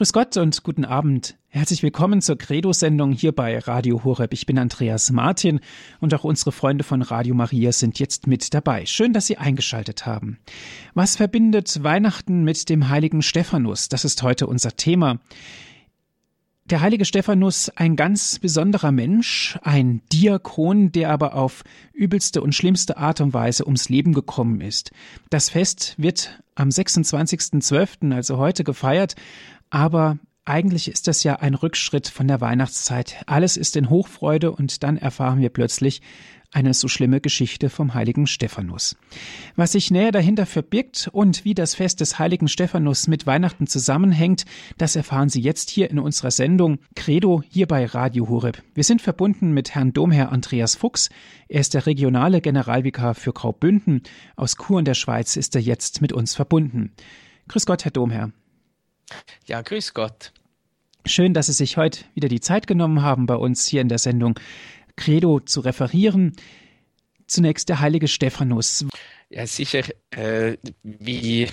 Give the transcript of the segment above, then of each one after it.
Grüß Gott und guten Abend. Herzlich willkommen zur Credo-Sendung hier bei Radio Horeb. Ich bin Andreas Martin und auch unsere Freunde von Radio Maria sind jetzt mit dabei. Schön, dass Sie eingeschaltet haben. Was verbindet Weihnachten mit dem heiligen Stephanus? Das ist heute unser Thema. Der heilige Stephanus, ein ganz besonderer Mensch, ein Diakon, der aber auf übelste und schlimmste Art und Weise ums Leben gekommen ist. Das Fest wird am 26.12., also heute, gefeiert aber eigentlich ist das ja ein Rückschritt von der Weihnachtszeit. Alles ist in Hochfreude und dann erfahren wir plötzlich eine so schlimme Geschichte vom heiligen Stephanus. Was sich näher dahinter verbirgt und wie das Fest des heiligen Stephanus mit Weihnachten zusammenhängt, das erfahren Sie jetzt hier in unserer Sendung Credo hier bei Radio Horeb. Wir sind verbunden mit Herrn Domherr Andreas Fuchs. Er ist der regionale Generalvikar für Graubünden. Aus Chur in der Schweiz ist er jetzt mit uns verbunden. Grüß Gott, Herr Domherr. Ja, grüß Gott. Schön, dass Sie sich heute wieder die Zeit genommen haben, bei uns hier in der Sendung Credo zu referieren. Zunächst der heilige Stephanus. Ja, sicher, äh, wie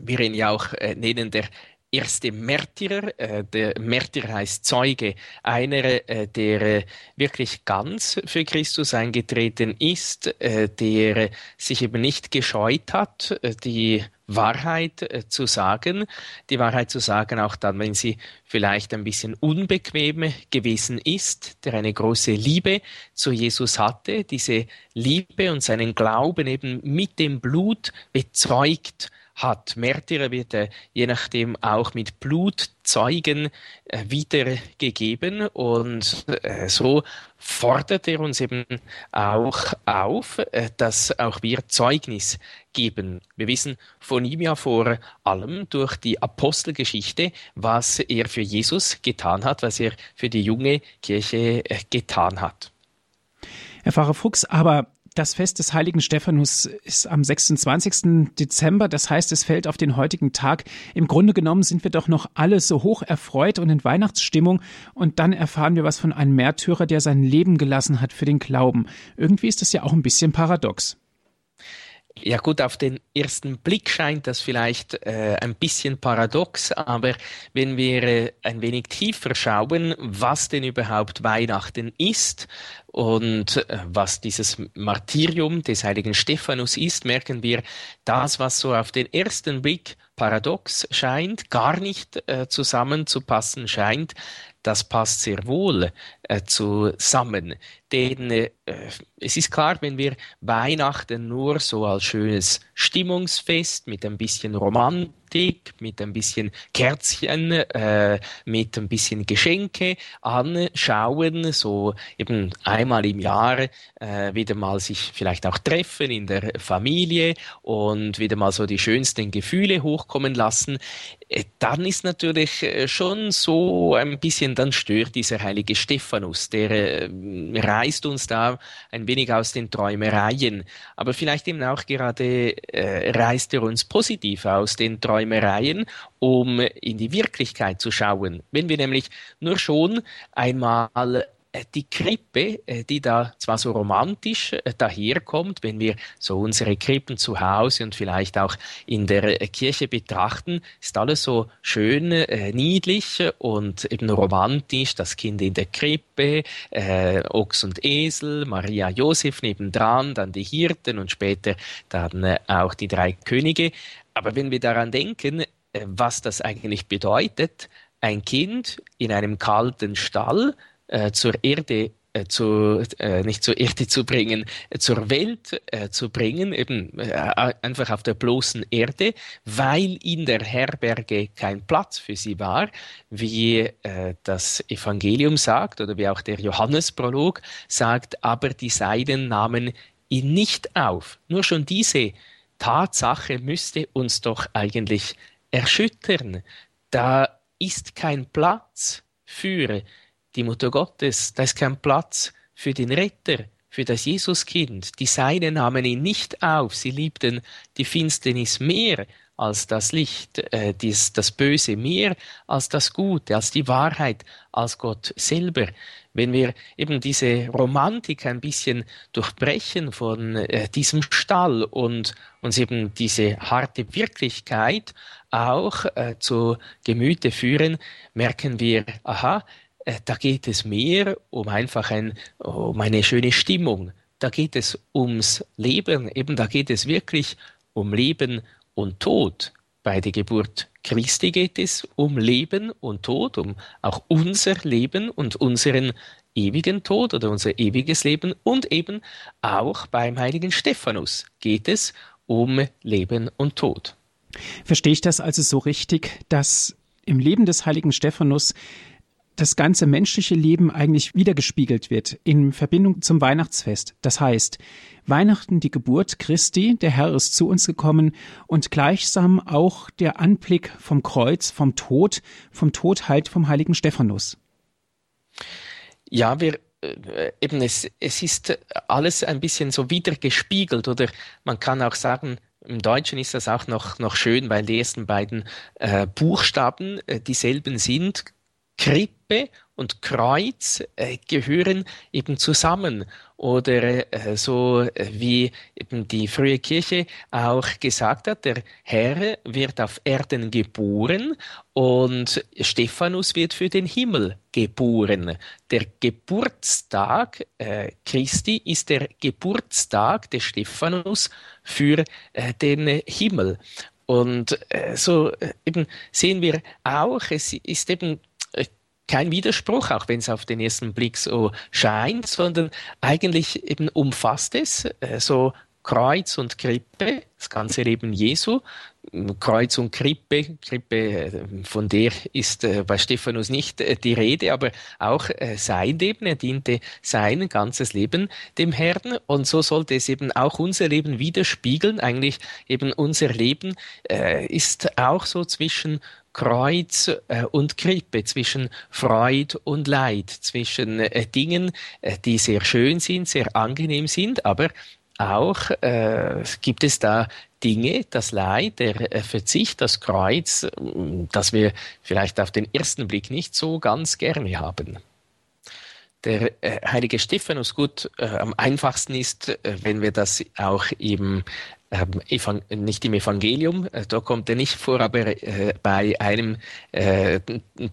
wir ihn ja auch äh, nennen, der erste Märtyrer. Äh, der Märtyrer heißt Zeuge, einer, äh, der äh, wirklich ganz für Christus eingetreten ist, der sich eben nicht gescheut hat, die Wahrheit zu sagen, die Wahrheit zu sagen, auch dann, wenn sie vielleicht ein bisschen unbequem gewesen ist, der eine große Liebe zu Jesus hatte, diese Liebe und seinen Glauben eben mit dem Blut bezeugt hat. Märtyrer wird er je nachdem auch mit Blutzeugen äh, wiedergegeben und äh, so fordert er uns eben auch auf, äh, dass auch wir Zeugnis geben. Wir wissen von ihm ja vor allem durch die Apostelgeschichte, was er für Jesus getan hat, was er für die junge Kirche äh, getan hat. Herr Pfarrer Fuchs, aber das Fest des heiligen Stephanus ist am 26. Dezember, das heißt, es fällt auf den heutigen Tag. Im Grunde genommen sind wir doch noch alle so hoch erfreut und in Weihnachtsstimmung und dann erfahren wir was von einem Märtyrer, der sein Leben gelassen hat für den Glauben. Irgendwie ist das ja auch ein bisschen paradox. Ja gut, auf den ersten Blick scheint das vielleicht äh, ein bisschen paradox, aber wenn wir äh, ein wenig tiefer schauen, was denn überhaupt Weihnachten ist und äh, was dieses Martyrium des heiligen Stephanus ist, merken wir, das, was so auf den ersten Blick paradox scheint, gar nicht äh, zusammenzupassen scheint, das passt sehr wohl äh, zusammen. Denn äh, es ist klar, wenn wir Weihnachten nur so als schönes Stimmungsfest mit ein bisschen Romantik, mit ein bisschen Kerzchen, äh, mit ein bisschen Geschenke anschauen, so eben einmal im Jahr äh, wieder mal sich vielleicht auch treffen in der Familie und wieder mal so die schönsten Gefühle hochkommen lassen, äh, dann ist natürlich äh, schon so ein bisschen, dann stört dieser heilige Stephanus, der äh, reißt uns da ein wenig aus den Träumereien. Aber vielleicht eben auch gerade äh, reißt er uns positiv aus den Träumereien, um in die Wirklichkeit zu schauen. Wenn wir nämlich nur schon einmal die Krippe, äh, die da zwar so romantisch äh, daherkommt, wenn wir so unsere Krippen zu Hause und vielleicht auch in der Kirche betrachten, ist alles so schön niedlich und eben romantisch. Das Kind in der Krippe, äh, Ochs und Esel, Maria Josef nebendran, dann die Hirten und später dann auch die drei Könige. Aber wenn wir daran denken, was das eigentlich bedeutet, ein Kind in einem kalten Stall, äh, zur Erde äh, zu, äh, nicht zur Erde zu bringen, äh, zur Welt äh, zu bringen, eben äh, einfach auf der bloßen Erde, weil in der Herberge kein Platz für sie war, wie äh, das Evangelium sagt oder wie auch der Johannesprolog sagt, aber die Seiden nahmen ihn nicht auf. Nur schon diese Tatsache müsste uns doch eigentlich erschüttern. Da ist kein Platz für die Mutter Gottes, da ist kein Platz für den Retter, für das Jesuskind. Die Seinen nahmen ihn nicht auf, sie liebten die Finsternis mehr als das Licht, äh, dies, das Böse mehr als das Gute, als die Wahrheit, als Gott selber. Wenn wir eben diese Romantik ein bisschen durchbrechen von äh, diesem Stall und uns eben diese harte Wirklichkeit auch äh, zu Gemüte führen, merken wir, aha, da geht es mehr um einfach ein, um eine schöne Stimmung. Da geht es ums Leben, eben da geht es wirklich um Leben und Tod. Bei der Geburt Christi geht es um Leben und Tod, um auch unser Leben und unseren ewigen Tod oder unser ewiges Leben und eben auch beim heiligen Stephanus geht es um Leben und Tod. Verstehe ich das also so richtig, dass im Leben des heiligen Stephanus das ganze menschliche Leben eigentlich wiedergespiegelt wird in Verbindung zum Weihnachtsfest. Das heißt, Weihnachten die Geburt Christi, der Herr ist zu uns gekommen und gleichsam auch der Anblick vom Kreuz, vom Tod, vom Tod halt vom heiligen Stephanus. Ja, wir äh, eben es, es ist alles ein bisschen so wiedergespiegelt oder man kann auch sagen, im Deutschen ist das auch noch, noch schön, weil die ersten beiden äh, Buchstaben äh, dieselben sind. Krippe und Kreuz äh, gehören eben zusammen. Oder äh, so äh, wie eben die frühe Kirche auch gesagt hat, der Herr wird auf Erden geboren und Stephanus wird für den Himmel geboren. Der Geburtstag äh, Christi ist der Geburtstag des Stephanus für äh, den Himmel. Und äh, so eben sehen wir auch, es ist eben kein Widerspruch, auch wenn es auf den ersten Blick so scheint, sondern eigentlich eben umfasst es äh, so Kreuz und Krippe, das ganze Leben Jesu. Kreuz und Krippe, Krippe, äh, von der ist äh, bei Stephanus nicht äh, die Rede, aber auch sein Leben, er diente sein ganzes Leben dem Herrn und so sollte es eben auch unser Leben widerspiegeln. Eigentlich eben unser Leben ist auch so zwischen Kreuz äh, und Krippe, zwischen Freud und Leid, zwischen äh, Dingen, äh, die sehr schön sind, sehr angenehm sind, aber auch äh, gibt es da Dinge, das Leid, der Verzicht, das Kreuz, das wir vielleicht auf den ersten Blick nicht so ganz gerne haben. Der heilige Stephanus, gut, äh, am einfachsten ist, wenn wir das auch eben ähm, nicht im Evangelium, äh, da kommt er nicht vor, aber äh, bei einem, äh,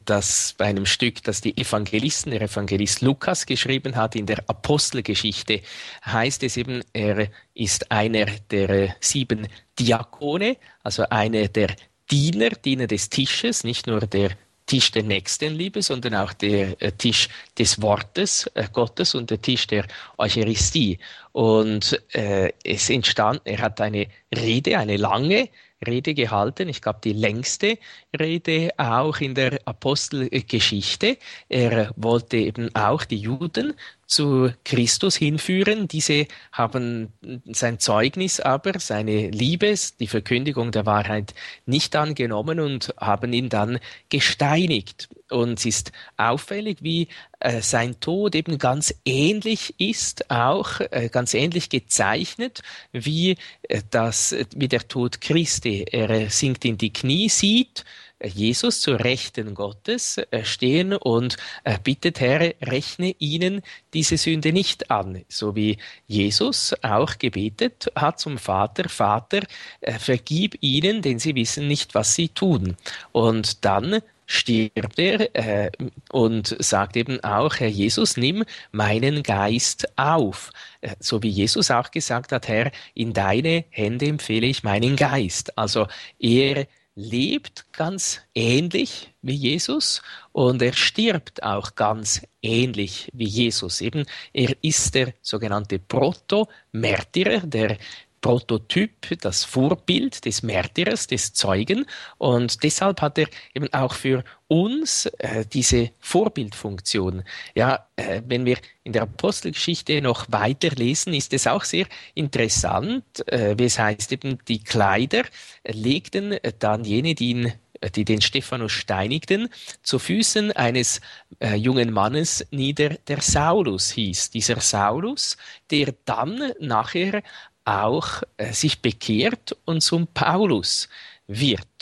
das, bei einem Stück, das die Evangelisten, der Evangelist Lukas geschrieben hat, in der Apostelgeschichte, heißt es eben, er ist einer der sieben Diakone, also einer der Diener, Diener des Tisches, nicht nur der Tisch der Nächstenliebe, sondern auch der äh, Tisch des Wortes äh, Gottes und der Tisch der Eucharistie. Und äh, es entstand, er hat eine Rede, eine lange Rede gehalten. Ich glaube, die längste Rede auch in der Apostelgeschichte. Er wollte eben auch die Juden zu Christus hinführen. Diese haben sein Zeugnis aber, seine Liebe, die Verkündigung der Wahrheit nicht angenommen und haben ihn dann gesteinigt. Und es ist auffällig, wie äh, sein Tod eben ganz ähnlich ist, auch äh, ganz ähnlich gezeichnet, wie äh, das, wie der Tod Christi. Er sinkt in die Knie, sieht, Jesus zur Rechten Gottes äh, stehen und äh, bittet, Herr, rechne ihnen diese Sünde nicht an, so wie Jesus auch gebetet hat zum Vater, Vater, äh, vergib ihnen, denn sie wissen nicht, was sie tun. Und dann stirbt er äh, und sagt eben auch, Herr Jesus, nimm meinen Geist auf. so wie Jesus auch gesagt hat, Herr, in deine Hände empfehle ich meinen Geist. Also er lebt ganz ähnlich wie Jesus und er stirbt auch ganz ähnlich wie Jesus. Eben, er ist der sogenannte Proto-Märtyrer, der Prototyp, das Vorbild des Märtyrers, des Zeugen. Und deshalb hat er eben auch für uns äh, diese Vorbildfunktion. Ja, äh, wenn wir in der Apostelgeschichte noch weiterlesen, ist es auch sehr interessant, äh, wie es heißt, eben die Kleider legten dann jene, die ihn die den Stephanus steinigten, zu Füßen eines äh, jungen Mannes nieder, der Saulus hieß. Dieser Saulus, der dann nachher auch äh, sich bekehrt und zum Paulus wird,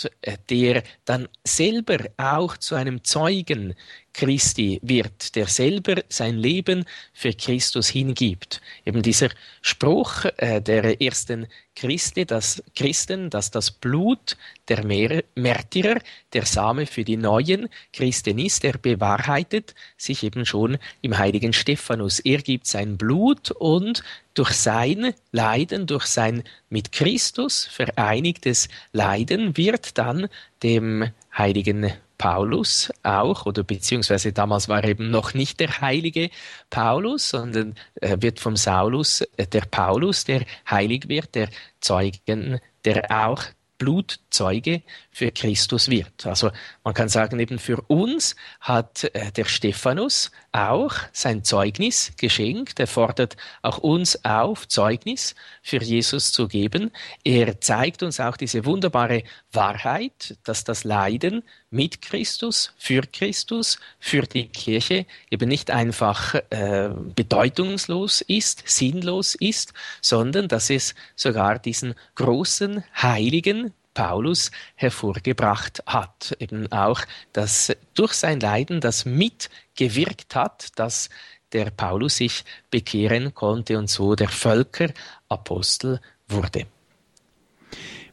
der dann selber auch zu einem Zeugen Christi wird, der selber sein Leben für Christus hingibt. Eben dieser Spruch äh, der ersten Christi, dass Christen, dass das Blut der Märtyrer der Same für die neuen Christen ist, der bewahrheitet sich eben schon im heiligen Stephanus. Er gibt sein Blut und durch sein Leiden, durch sein mit Christus vereinigtes Leiden wird dann dem heiligen Paulus auch, oder beziehungsweise damals war eben noch nicht der heilige Paulus, sondern äh, wird vom Saulus äh, der Paulus, der heilig wird, der Zeugen, der auch Blutzeuge für Christus wird. Also man kann sagen, eben für uns hat äh, der Stephanus auch sein Zeugnis geschenkt. Er fordert auch uns auf, Zeugnis für Jesus zu geben. Er zeigt uns auch diese wunderbare Wahrheit, dass das Leiden mit Christus, für Christus, für die Kirche eben nicht einfach äh, bedeutungslos ist, sinnlos ist, sondern dass es sogar diesen großen Heiligen, Paulus hervorgebracht hat. Eben auch, dass durch sein Leiden das mitgewirkt hat, dass der Paulus sich bekehren konnte und so der Völkerapostel wurde.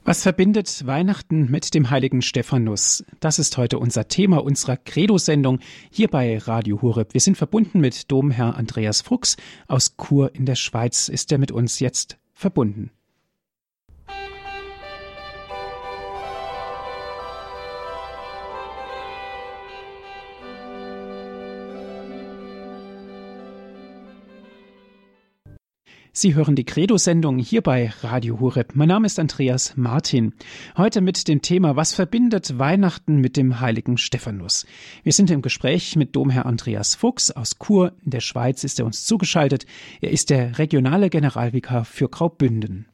Was verbindet Weihnachten mit dem heiligen Stephanus? Das ist heute unser Thema unserer Credo-Sendung hier bei Radio Horeb. Wir sind verbunden mit Domherr Andreas Fuchs aus Chur in der Schweiz. Ist er mit uns jetzt verbunden? Sie hören die Credo-Sendung hier bei Radio Hureb. Mein Name ist Andreas Martin. Heute mit dem Thema Was verbindet Weihnachten mit dem heiligen Stephanus? Wir sind im Gespräch mit Domherr Andreas Fuchs aus Chur in der Schweiz ist er uns zugeschaltet. Er ist der regionale Generalvikar für Graubünden.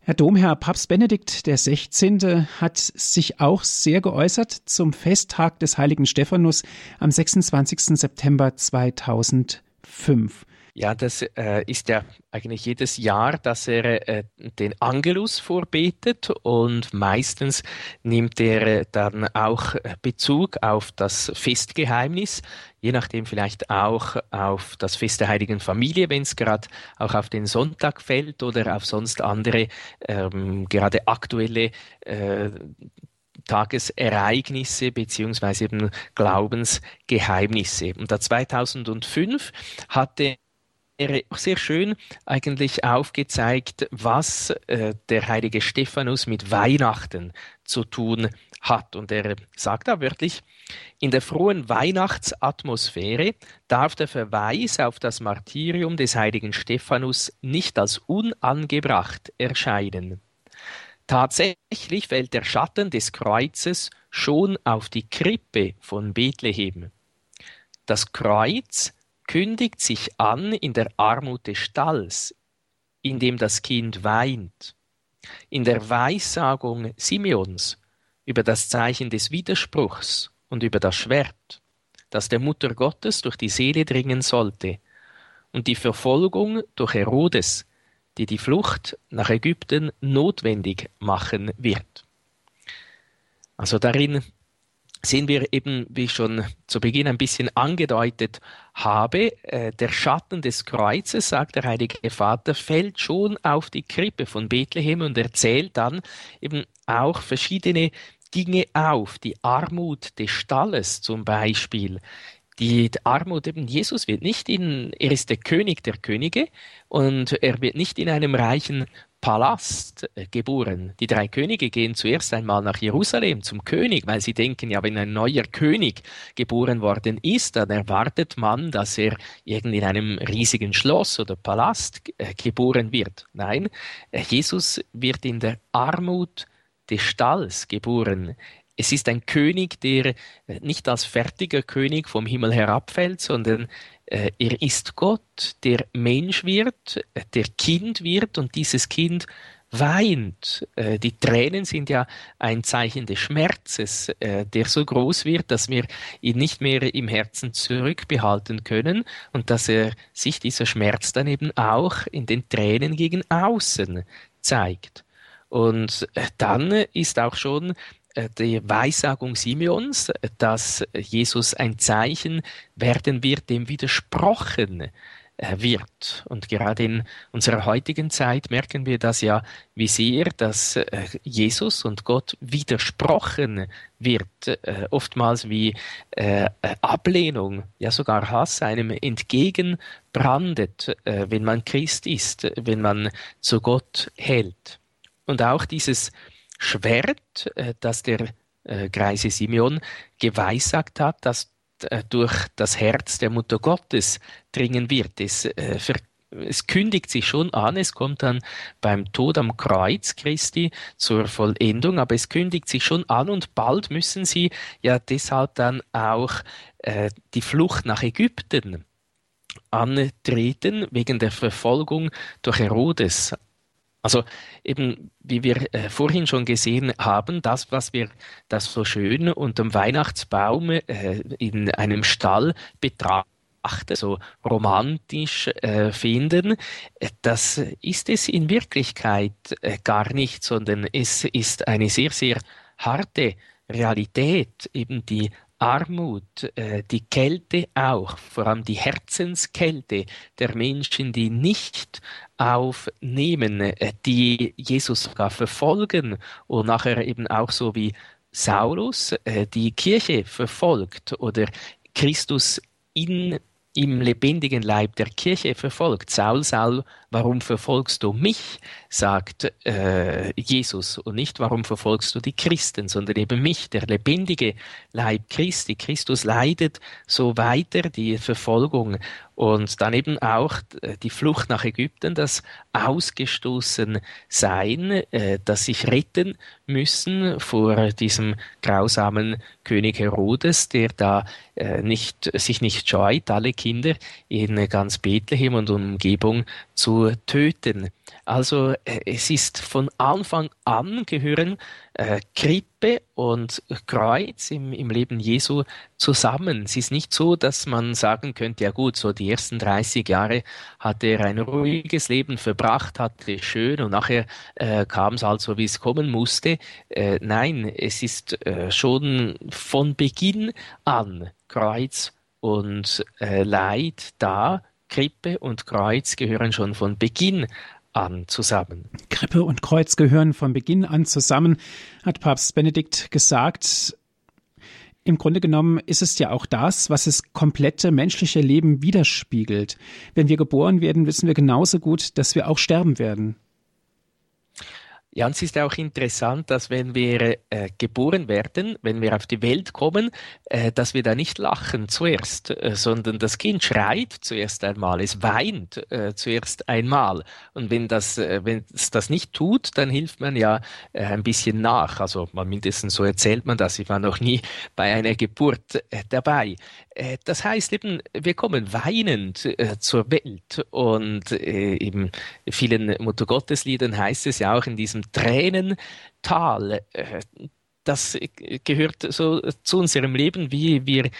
Herr Domherr, Papst Benedikt XVI. hat sich auch sehr geäußert zum Festtag des heiligen Stephanus am 26. September 2005. Ja, das äh, ist ja eigentlich jedes Jahr, dass er äh, den Angelus vorbetet und meistens nimmt er äh, dann auch Bezug auf das Festgeheimnis, je nachdem vielleicht auch auf das Fest der Heiligen Familie, wenn es gerade auch auf den Sonntag fällt oder auf sonst andere ähm, gerade aktuelle äh, Tagesereignisse beziehungsweise eben Glaubensgeheimnisse. Und da 2005 hatte auch sehr schön eigentlich aufgezeigt, was äh, der heilige Stephanus mit Weihnachten zu tun hat. Und er sagt da wörtlich, in der frohen Weihnachtsatmosphäre darf der Verweis auf das Martyrium des heiligen Stephanus nicht als unangebracht erscheinen. Tatsächlich fällt der Schatten des Kreuzes schon auf die Krippe von Bethlehem. Das Kreuz kündigt sich an in der Armut des Stalls, in dem das Kind weint, in der Weissagung Simeons über das Zeichen des Widerspruchs und über das Schwert, das der Mutter Gottes durch die Seele dringen sollte, und die Verfolgung durch Herodes, die die Flucht nach Ägypten notwendig machen wird. Also darin sehen wir eben, wie ich schon zu Beginn ein bisschen angedeutet habe, äh, der Schatten des Kreuzes, sagt der Heilige Vater, fällt schon auf die Krippe von Bethlehem und erzählt dann eben auch verschiedene Dinge auf, die Armut des Stalles zum Beispiel, die Armut eben, Jesus wird nicht in, er ist der König der Könige und er wird nicht in einem reichen Palast äh, geboren. Die drei Könige gehen zuerst einmal nach Jerusalem zum König, weil sie denken, ja, wenn ein neuer König geboren worden ist, dann erwartet man, dass er irgendwie in einem riesigen Schloss oder Palast äh, geboren wird. Nein, äh, Jesus wird in der Armut des Stalls geboren. Es ist ein König, der nicht als fertiger König vom Himmel herabfällt, sondern er ist Gott, der Mensch wird, äh, der Kind wird und dieses Kind weint. Äh, die Tränen sind ja ein Zeichen des Schmerzes, der so groß wird, dass wir ihn nicht mehr im Herzen zurückbehalten können und dass er sich dieser Schmerz dann eben auch in den Tränen gegen außen zeigt. Und dann ist auch schon äh, die Weissagung Simeons, dass Jesus ein Zeichen werden wird, dem widersprochen äh, wird. Und gerade in unserer heutigen Zeit merken wir das ja, wie sehr, dass äh, Jesus und Gott widersprochen wird, äh, oftmals wie äh, Ablehnung, ja sogar Hass einem entgegenbrandet, äh, wenn man Christ ist, wenn man zu Gott hält. Und auch dieses Schwert, äh, das der äh, Greise Simeon geweissagt hat, das äh, durch das Herz der Mutter Gottes dringen wird. Es, es kündigt sich schon an, es kommt dann beim Tod am Kreuz Christi zur Vollendung, aber es kündigt sich schon an und bald müssen sie ja deshalb dann auch die Flucht nach Ägypten antreten wegen der Verfolgung durch Herodes. Also eben, wie wir äh, vorhin schon gesehen haben, das, was wir das so schön unterm Weihnachtsbaum äh, in einem Stall betrachten, so romantisch äh, finden, äh, das ist es in Wirklichkeit äh, gar nicht, sondern es ist eine sehr, sehr harte Realität, eben die Armut, äh, die Kälte auch, vor allem die Herzenskälte der Menschen, die nicht aufnehmen, äh, die Jesus sogar verfolgen und nachher eben auch so wie Saulus äh, die Kirche verfolgt oder Christus in im lebendigen Leib der Kirche verfolgt. Saul, Saul, warum verfolgst du mich? sagt äh, Jesus und nicht, warum verfolgst du die Christen, sondern eben mich, der lebendige Leib Christi. Christus leidet so weiter die Verfolgung und dann eben auch äh, die Flucht nach Ägypten, das Ausgestoßen Sein, äh, das sich retten müssen vor diesem grausamen König Herodes, der da äh, nicht, sich nicht scheut, alle Kinder in ganz Bethlehem und Umgebung zu töten. Also es ist von Anfang an gehören äh, Krippe und Kreuz im, im Leben Jesu zusammen. Es ist nicht so, dass man sagen könnte, ja gut, so die ersten 30 Jahre hat er ein ruhiges Leben verbracht, hatte schön und nachher äh, kam es halt so, wie es kommen musste. Äh, nein, es ist äh, schon von Beginn an Kreuz und äh, Leid da. Krippe und Kreuz gehören schon von Beginn an zusammen. Krippe und Kreuz gehören von Beginn an zusammen, hat Papst Benedikt gesagt. Im Grunde genommen ist es ja auch das, was das komplette menschliche Leben widerspiegelt. Wenn wir geboren werden, wissen wir genauso gut, dass wir auch sterben werden. Ja, und es ist auch interessant, dass wenn wir äh, geboren werden, wenn wir auf die Welt kommen, äh, dass wir da nicht lachen zuerst, äh, sondern das Kind schreit zuerst einmal, es weint äh, zuerst einmal. Und wenn das, äh, wenn es das nicht tut, dann hilft man ja äh, ein bisschen nach. Also mindestens so erzählt man das. Ich war noch nie bei einer Geburt dabei. Äh, das heißt eben, wir kommen weinend äh, zur Welt und äh, in vielen Muttergottesliedern heißt es ja auch in diesem Tränental. Das gehört so zu unserem Leben, wie wir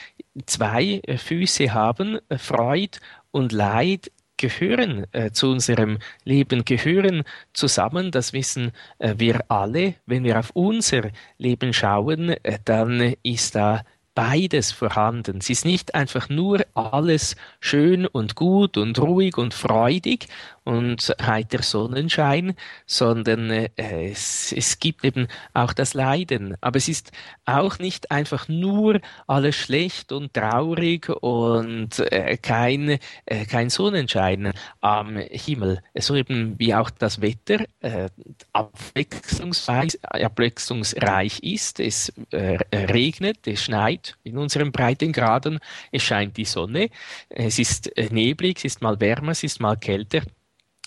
zwei Füße haben, Freud und Leid gehören äh, zu unserem Leben, gehören zusammen. Das wissen äh, wir alle. Wenn wir auf unser Leben schauen, äh, dann ist da beides vorhanden. Es ist nicht einfach nur alles schön und gut und ruhig und freudig und heiter Sonnenschein, sondern äh, es, es gibt eben auch das Leiden. Aber es ist auch nicht einfach nur alles schlecht und traurig und äh, kein, äh, kein Sonnenschein am Himmel. So eben wie auch das Wetter äh, abwechslungsreich, ist. Es äh, regnet, es schneit in unseren Breitengraden, es scheint die Sonne, es ist äh, neblig, es ist mal wärmer, es ist mal kälter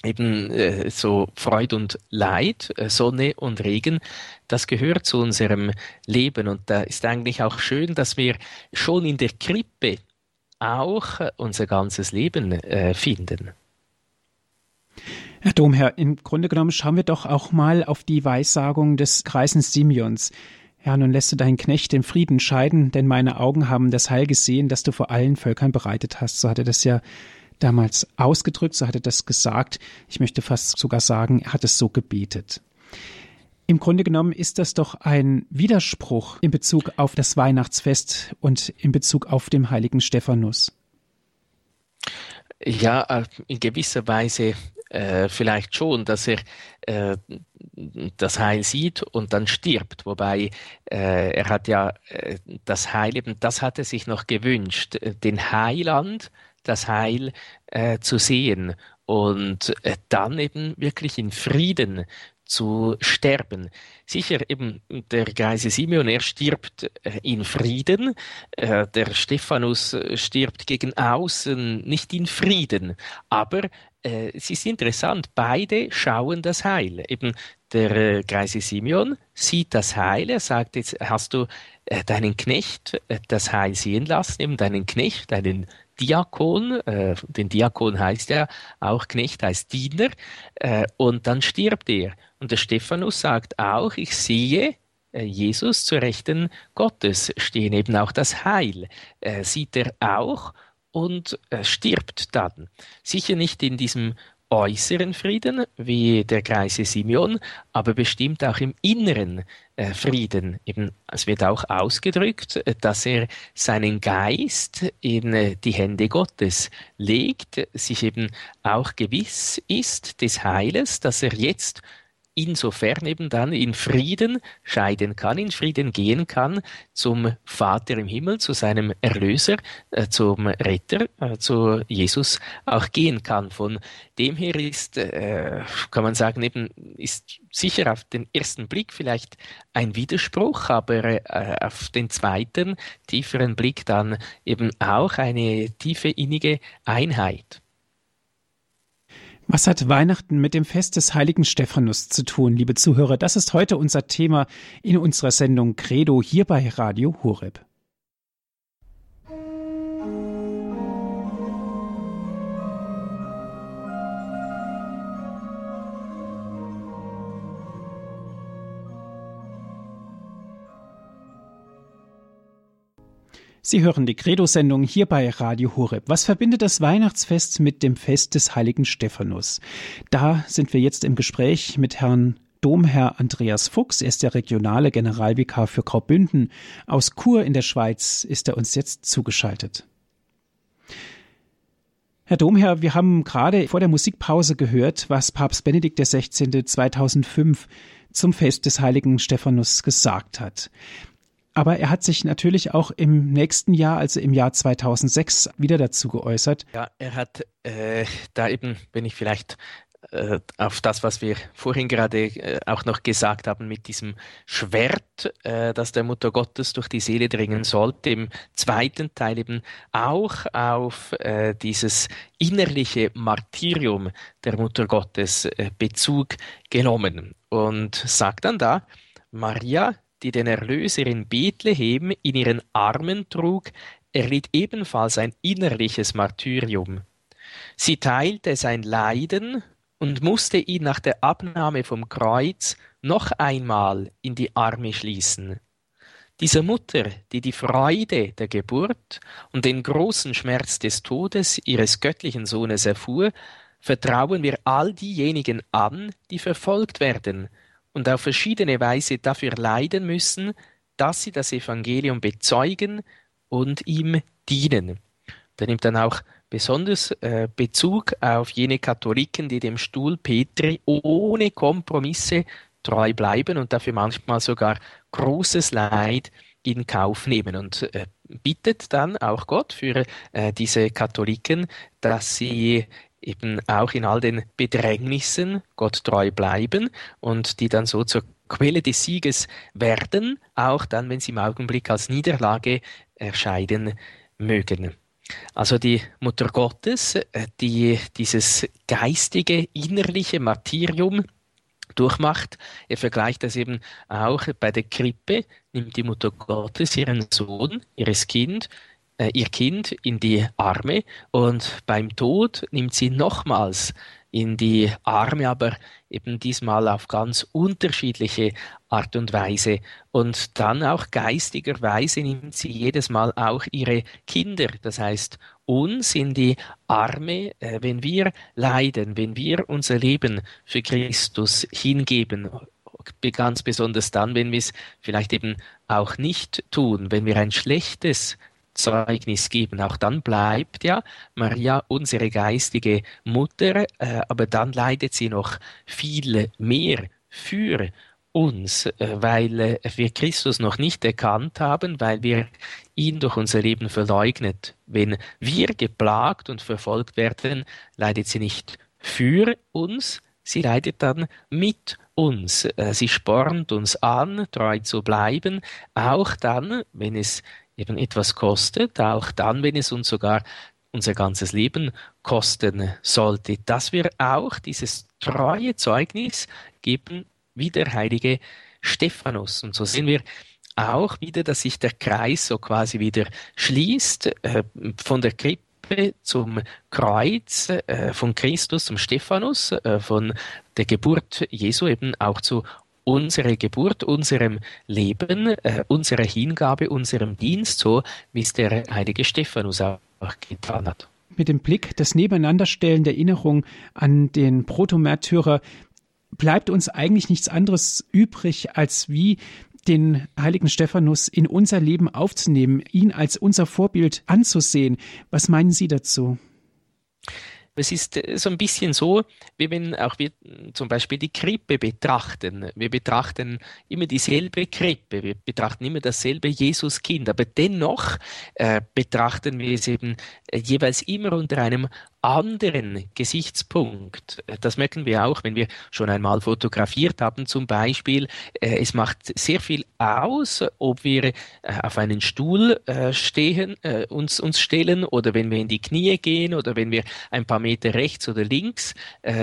eben äh, so Freud und Leid, äh, Sonne und Regen, das gehört zu unserem Leben. Und da ist eigentlich auch schön, dass wir schon in der Krippe auch äh, unser ganzes Leben äh, finden. Herr Domherr, im Grunde genommen schauen wir doch auch mal auf die Weissagung des Kreisen Simeons. Ja, nun lässt du deinen Knecht im Frieden scheiden, denn meine Augen haben das Heil gesehen, das du vor allen Völkern bereitet hast. So hat er das ja damals ausgedrückt, so hat er das gesagt. Ich möchte fast sogar sagen, er hat es so gebetet. Im Grunde genommen ist das doch ein Widerspruch in Bezug auf das Weihnachtsfest und in Bezug auf den heiligen Stephanus. Ja, äh, in gewisser Weise äh, vielleicht schon, dass er äh, das Heil sieht und dann stirbt. Wobei äh, er hat ja äh, das Heil eben, das hat er sich noch gewünscht, äh, den Heiland, das Heil äh, zu sehen und dann eben wirklich in Frieden zu sterben. Sicher eben der greise Simeon, er stirbt äh, in Frieden, äh, der Stephanus äh, stirbt gegen außen nicht in Frieden, aber es ist interessant, beide schauen das Heil. Eben der greise Simeon sieht das Heil, er sagt jetzt, hast du deinen Knecht das Heil sehen lassen, eben deinen Knecht, deinen Diakon, äh, den Diakon heißt er, auch Knecht heißt Diener, äh, und dann stirbt er. Und der Stephanus sagt auch, ich sehe äh, Jesus zur Rechten Gottes stehen, eben auch das Heil, äh, sieht er auch und äh, stirbt dann. Sicher nicht in diesem äußeren Frieden, wie der greise Simeon, aber bestimmt auch im inneren äh, Frieden. Eben, es wird auch ausgedrückt, äh, dass er seinen Geist in äh, die Hände Gottes legt, sich eben auch gewiss ist des Heiles, dass er jetzt insofern eben dann in Frieden scheiden kann, in Frieden gehen kann zum Vater im Himmel, zu seinem Erlöser, äh, zum Retter, äh, zu Jesus auch gehen kann. Von dem her ist, äh, kann man sagen, eben ist sicher auf den ersten Blick vielleicht ein Widerspruch, aber äh, auf den zweiten, tieferen Blick dann eben auch eine tiefe innige Einheit. Was hat Weihnachten mit dem Fest des heiligen Stephanus zu tun, liebe Zuhörer? Das ist heute unser Thema in unserer Sendung Credo hier bei Radio Horeb. Sie hören die Credo-Sendung hier bei Radio Horeb. Was verbindet das Weihnachtsfest mit dem Fest des heiligen Stephanus? Da sind wir jetzt im Gespräch mit Herrn Domherr Andreas Fuchs. Er ist der regionale Generalvikar für Graubünden. Aus Chur in der Schweiz ist er uns jetzt zugeschaltet. Herr Domherr, wir haben gerade vor der Musikpause gehört, was Papst Benedikt XVI. 2005 zum Fest des heiligen Stephanus gesagt hat. Aber er hat sich natürlich auch im nächsten Jahr, also im Jahr 2006, wieder dazu geäußert. Ja, er hat äh, da eben, wenn ich vielleicht äh, auf das, was wir vorhin gerade äh, auch noch gesagt haben, mit diesem Schwert, äh, das der Mutter Gottes durch die Seele dringen sollte, im zweiten Teil eben auch auf äh, dieses innerliche Martyrium der Mutter Gottes äh, Bezug genommen und sagt dann da, Maria die den Erlöser in Bethlehem in ihren Armen trug, erlitt ebenfalls ein innerliches Martyrium. Sie teilte sein Leiden und musste ihn nach der Abnahme vom Kreuz noch einmal in die Arme schließen. Dieser Mutter, die die Freude der Geburt und den großen Schmerz des Todes ihres göttlichen Sohnes erfuhr, vertrauen wir all diejenigen an, die verfolgt werden, und auf verschiedene Weise dafür leiden müssen, dass sie das Evangelium bezeugen und ihm dienen. Da nimmt dann auch besonders äh, Bezug auf jene Katholiken, die dem Stuhl Petri ohne Kompromisse treu bleiben und dafür manchmal sogar großes Leid in Kauf nehmen und äh, bittet dann auch Gott für äh, diese Katholiken, dass sie eben auch in all den Bedrängnissen Gott treu bleiben und die dann so zur Quelle des Sieges werden, auch dann, wenn sie im Augenblick als Niederlage erscheinen mögen. Also die Mutter Gottes, äh, die dieses geistige, innerliche Martyrium durchmacht. Er vergleicht das eben auch bei der Krippe, nimmt die Mutter Gottes ihren Sohn, ihres Kind, äh, ihr Kind in die Arme und beim Tod nimmt sie nochmals in die Arme, aber eben diesmal auf ganz unterschiedliche Art und Weise. Und dann auch geistigerweise nimmt sie jedes Mal auch ihre Kinder, das heißt uns in die Arme, äh, wenn wir leiden, wenn wir unser Leben für Christus hingeben, ganz besonders dann, wenn wir es vielleicht eben auch nicht tun, wenn wir ein schlechtes Zeugnis geben. Auch dann bleibt ja Maria unsere geistige Mutter, äh, aber dann leidet sie noch viel mehr für uns, äh, weil äh, wir Christus noch nicht erkannt haben, weil wir ihn durch unser Leben verleugnet. Wenn wir geplagt und verfolgt werden, leidet sie nicht für uns, sie leidet dann mit uns. Äh, sie spornt uns an, treu zu bleiben, auch dann, wenn es eben etwas kostet, auch dann, wenn es uns sogar unser ganzes Leben kosten sollte, dass wir auch dieses treue Zeugnis geben wie der heilige Stephanus. Und so sehen wir auch wieder, dass sich der Kreis so quasi wieder schließt äh, von der Krippe zum Kreuz, äh, von Christus zum Stephanus, äh, von der Geburt Jesu eben auch zu unserer Geburt, unserem Leben, äh, unserer Hingabe, unserem Dienst, so wie es der heilige Stephanus auch getan hat. Mit dem Blick, das Nebeneinanderstellen der Erinnerung an den Protomärtyrer bleibt uns eigentlich nichts anderes übrig, als wie den heiligen Stephanus in unser Leben aufzunehmen, ihn als unser Vorbild anzusehen. Was meinen Sie dazu? Es ist äh, so ein bisschen so, wie wenn auch wir zum Beispiel die Krippe betrachten. Wir betrachten immer dieselbe Krippe, wir betrachten immer dasselbe Jesuskind, aber dennoch äh, betrachten wir es eben äh, jeweils immer unter einem anderen Gesichtspunkt. Das merken wir auch, wenn wir schon einmal fotografiert haben zum Beispiel. Äh, es macht sehr viel aus, ob wir äh, auf einen Stuhl äh, stehen, uns, uns stellen oder wenn wir in die Knie gehen oder wenn wir ein paar Meter rechts oder links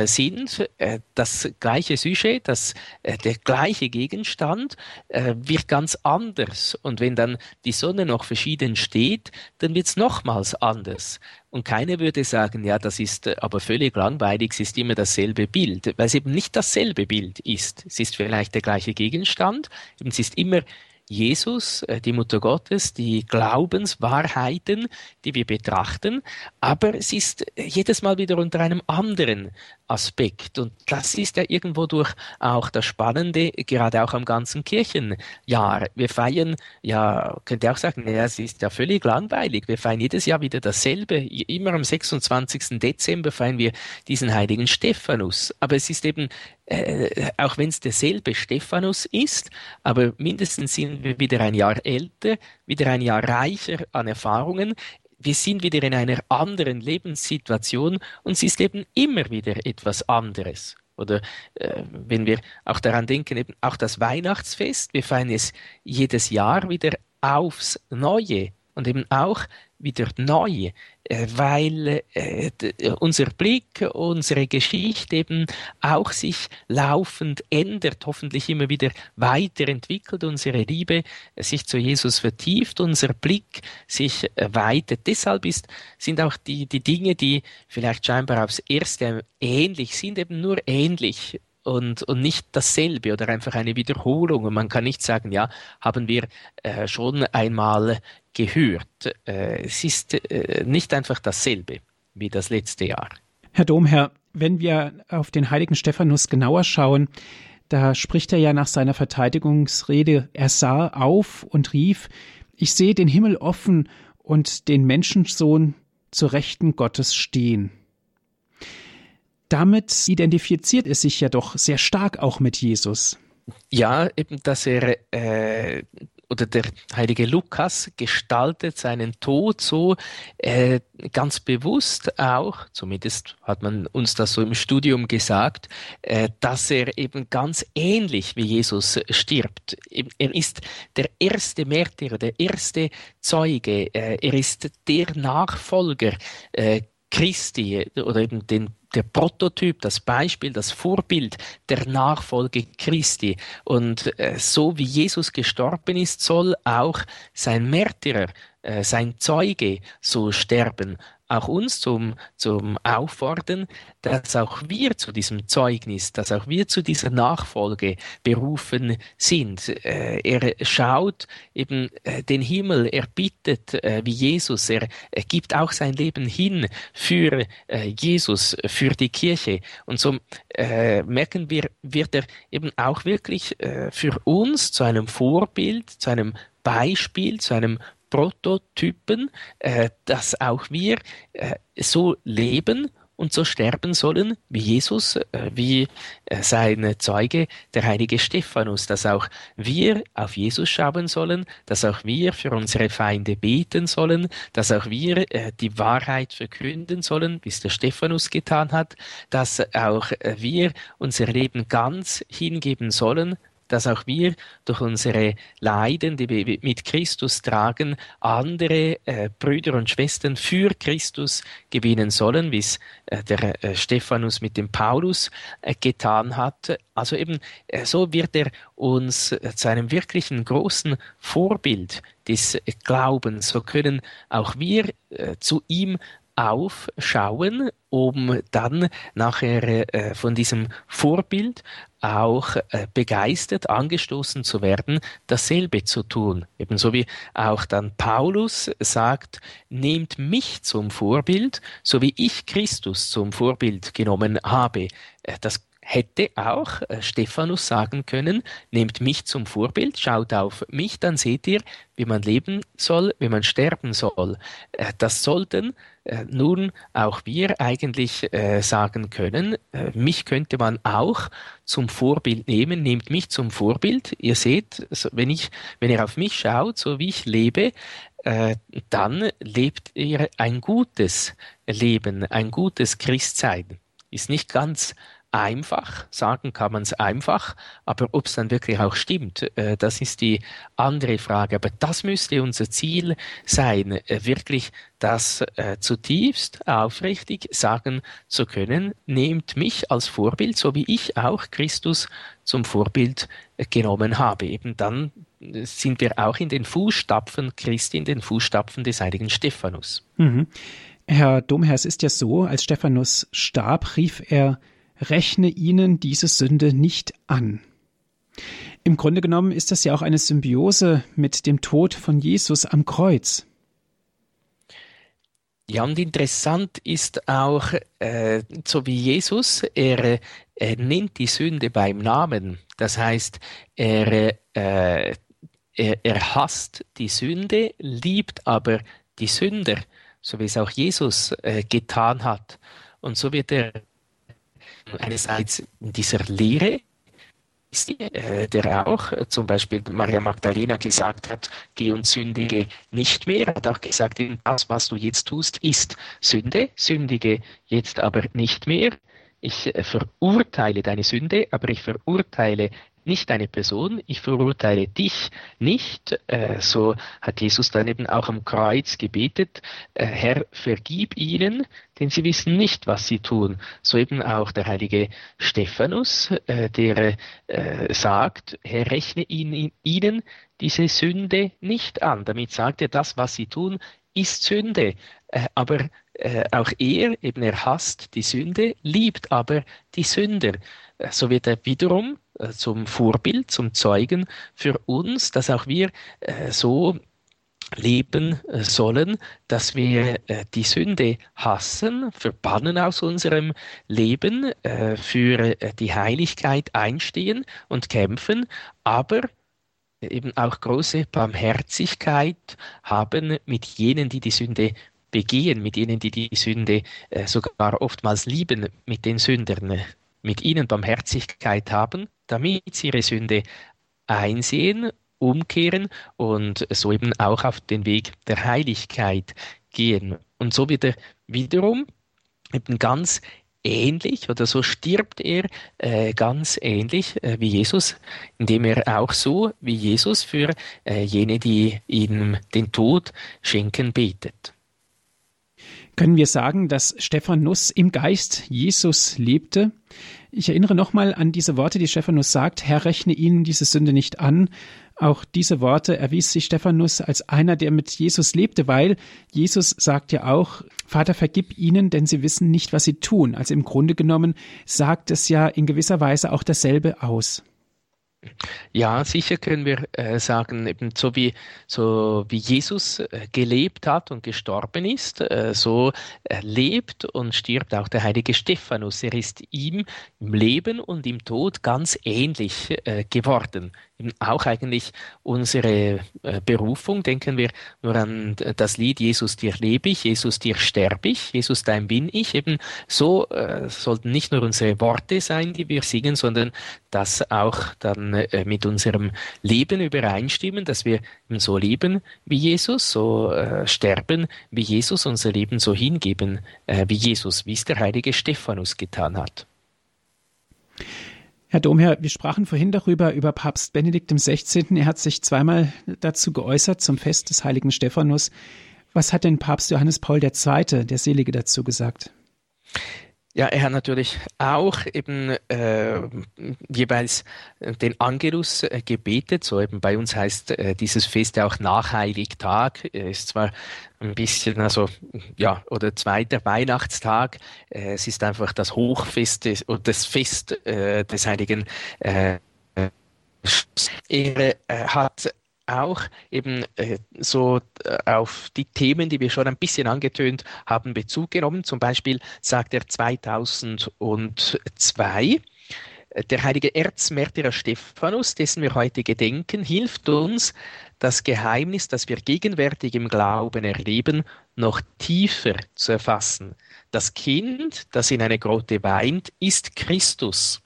sind. Das gleiche Sujet, das, der gleiche Gegenstand wird ganz anders. Und wenn dann die Sonne noch verschieden steht, dann wird es nochmals anders. Und keiner würde sagen, ja, das ist äh, aber völlig langweilig, es ist immer dasselbe Bild, weil es eben nicht dasselbe Bild ist. Es ist vielleicht der gleiche Gegenstand, es ist immer Jesus, äh, die Mutter Gottes, die Glaubenswahrheiten, die wir betrachten, aber es ist jedes Mal wieder unter einem anderen Aspekt. Und das ist ja irgendwo durch auch das Spannende, gerade auch am ganzen Kirchenjahr. Wir feiern, ja, könnt ihr auch sagen, ja, es ist ja völlig langweilig. Wir feiern jedes Jahr wieder dasselbe. Immer am 26. Dezember feiern wir diesen heiligen Stephanus. Aber es ist eben äh, auch wenn es derselbe Stephanus ist, aber mindestens sind wir wieder ein Jahr älter, wieder ein Jahr reicher an Erfahrungen. Wir sind wieder in einer anderen Lebenssituation und es ist eben immer wieder etwas anderes. Oder äh, wenn wir auch daran denken, eben auch das Weihnachtsfest, wir feiern es jedes Jahr wieder aufs Neue und eben auch wieder neu, äh, weil äh, unser Blick, unsere Geschichte eben auch sich laufend ändert, hoffentlich immer wieder weiterentwickelt, unsere Liebe sich zu Jesus vertieft, unser Blick sich weitet. Deshalb ist, sind auch die, die Dinge, die vielleicht scheinbar aufs Erste ähnlich sind, eben nur ähnlich und, und nicht dasselbe oder einfach eine Wiederholung. Und man kann nicht sagen, ja, haben wir äh, schon einmal gehört. Äh, es ist äh, nicht einfach dasselbe wie das letzte Jahr. Herr Domherr, wenn wir auf den heiligen Stephanus genauer schauen, da spricht er ja nach seiner Verteidigungsrede, er sah auf und rief, ich sehe den Himmel offen und den Menschensohn zur Rechten Gottes stehen damit identifiziert es sich ja doch sehr stark auch mit Jesus. Ja, eben, dass er äh, oder der heilige Lukas gestaltet seinen Tod so äh, ganz bewusst auch, zumindest hat man uns das so im Studium gesagt, äh, dass er eben ganz ähnlich wie Jesus stirbt. Er ist der erste Märtyrer, der erste Zeuge, äh, er ist der Nachfolger äh, Christi oder eben den der Prototyp, das Beispiel, das Vorbild der Nachfolge Christi. Und äh, so wie Jesus gestorben ist, soll auch sein Märtyrer, äh, sein Zeuge so sterben auch uns zum, zum Auffordern, dass auch wir zu diesem Zeugnis, dass auch wir zu dieser Nachfolge berufen sind. Äh, er schaut eben äh, den Himmel, er bittet äh, wie Jesus, er, er gibt auch sein Leben hin für Jesus, für die Kirche. Und so merken wir, wird er eben auch wirklich für uns zu einem Vorbild, zu einem Beispiel, zu einem Prototypen, äh, dass auch wir äh, so leben und so sterben sollen wie Jesus, äh, wie äh, sein Zeuge, der heilige Stephanus, dass auch wir auf Jesus schauen sollen, dass auch wir für unsere Feinde beten sollen, dass auch wir äh, die Wahrheit verkünden sollen, wie es der Stephanus getan hat, dass auch wir unser Leben ganz hingeben sollen, dass auch wir durch unsere Leiden, die wir mit Christus tragen, andere äh, Brüder und Schwestern für Christus gewinnen sollen, wie es äh, der äh, Stephanus mit dem Paulus äh, getan hat. Also eben, äh, so wird er uns äh, zu einem wirklichen großen Vorbild des Glaubens. So können auch wir zu ihm aufschauen, um dann nachher äh, von diesem Vorbild auch äh, begeistert, angestoßen zu werden, dasselbe zu tun. Ebenso wie auch dann Paulus sagt, nehmt mich zum Vorbild, so wie ich Christus zum Vorbild genommen habe. Äh, das hätte auch äh, Stephanus sagen können, nehmt mich zum Vorbild, schaut auf mich, dann seht ihr, wie man leben soll, wie man sterben soll. Äh, das sollten äh, nun auch wir eigentlich sagen können, mich könnte man auch zum Vorbild nehmen, nehmt mich zum Vorbild. Ihr seht, wenn ich, wenn ihr auf mich schaut, so wie ich lebe, dann lebt ihr ein gutes Leben, ein gutes Christsein. Ist nicht ganz einfach, sagen kann man es einfach, aber ob es dann wirklich auch stimmt, äh, das ist die andere Frage. Aber das müsste unser Ziel sein, äh, wirklich das äh, zutiefst aufrichtig sagen zu können, nehmt mich als Vorbild, so wie ich auch Christus zum Vorbild genommen habe. Eben dann sind wir auch in den Fußstapfen Christi, in den Fußstapfen des heiligen Stephanus. Mhm. Herr Domherr, es ist ja so, als Stephanus starb, rief er rechne ihnen diese Sünde nicht an. Im Grunde genommen ist das ja auch eine Symbiose mit dem Tod von Jesus am Kreuz. Ja, und interessant ist auch, äh, so wie Jesus, er, er nennt die Sünde beim Namen. Das heißt, er, äh, er, er hasst die Sünde, liebt aber die Sünder, so wie es auch Jesus äh, getan hat. Und so wird er einerseits in dieser Lehre, äh, der auch äh, zum Beispiel Maria Magdalena gesagt hat, geh und sündige nicht mehr. Er hat auch gesagt, das, was du jetzt tust, ist Sünde, sündige jetzt aber nicht mehr. Ich äh, verurteile deine Sünde, aber ich verurteile nicht eine Person, ich verurteile dich nicht. So hat Jesus dann eben auch am Kreuz gebetet, Herr, vergib ihnen, denn sie wissen nicht, was sie tun. So eben auch der heilige Stephanus, äh, der äh, sagt, Herr, rechne ihnen, ihnen diese Sünde nicht an. Damit sagt er, das, was sie tun, ist Sünde. Äh, aber äh, auch er, eben er hasst die Sünde, liebt aber die Sünder. So wird er wiederum äh, zum Vorbild, zum Zeugen für uns, dass auch wir äh, so leben äh, sollen, dass wir die Sünde hassen, verbannen aus unserem Leben, für die Heiligkeit einstehen und kämpfen, aber eben auch große Barmherzigkeit haben mit jenen, die die Sünde begehen, mit jenen, die die Sünde sogar oftmals lieben, mit den Sündern, mit ihnen Barmherzigkeit haben damit sie ihre Sünde einsehen, umkehren und so eben auch auf den Weg der Heiligkeit gehen. Und so wird er wiederum eben ganz ähnlich oder so stirbt er äh, ganz ähnlich äh, wie Jesus, indem er auch so wie Jesus für äh, jene, die ihm den Tod schenken, betet. Können wir sagen, dass Stephanus im Geist Jesus lebte? Ich erinnere nochmal an diese Worte, die Stephanus sagt, Herr, rechne ihnen diese Sünde nicht an. Auch diese Worte erwies sich Stephanus als einer, der mit Jesus lebte, weil Jesus sagt ja auch, Vater, vergib ihnen, denn sie wissen nicht, was sie tun. Also im Grunde genommen sagt es ja in gewisser Weise auch dasselbe aus. Ja, sicher können wir äh, sagen, eben so wie, so wie Jesus äh, gelebt hat und gestorben ist, äh, so lebt und stirbt auch der heilige Stephanus. Er ist ihm im Leben und im Tod ganz ähnlich äh, geworden. Auch eigentlich unsere äh, Berufung. Denken wir nur an das Lied Jesus dir lebe ich, Jesus dir sterbe ich, Jesus dein bin ich. Eben so äh, sollten nicht nur unsere Worte sein, die wir singen, sondern das auch dann äh, mit unserem Leben übereinstimmen, dass wir so leben wie Jesus, so äh, sterben wie Jesus, unser Leben so hingeben äh, wie Jesus, wie es der heilige Stephanus getan hat. Herr Domherr, wir sprachen vorhin darüber, über Papst Benedikt XVI. Er hat sich zweimal dazu geäußert zum Fest des heiligen Stephanus. Was hat denn Papst Johannes Paul II., der Selige, dazu gesagt? Ja, er hat natürlich auch eben äh, jeweils den Angelus äh, gebetet. So eben bei uns heißt äh, dieses Fest ja auch Nachheiligtag. Ist zwar ein bisschen, also ja, oder zweiter Weihnachtstag. Äh, es ist einfach das Hochfest des, oder das Fest äh, des Heiligen. Äh, er hat auch eben äh, so äh, auf die Themen, die wir schon ein bisschen angetönt haben, Bezug genommen. Zum Beispiel sagt er 2002, äh, der heilige Erzmärtyrer Stephanus, dessen wir heute gedenken, hilft uns, das Geheimnis, das wir gegenwärtig im Glauben erleben, noch tiefer zu erfassen. Das Kind, das in eine Grotte weint, ist Christus.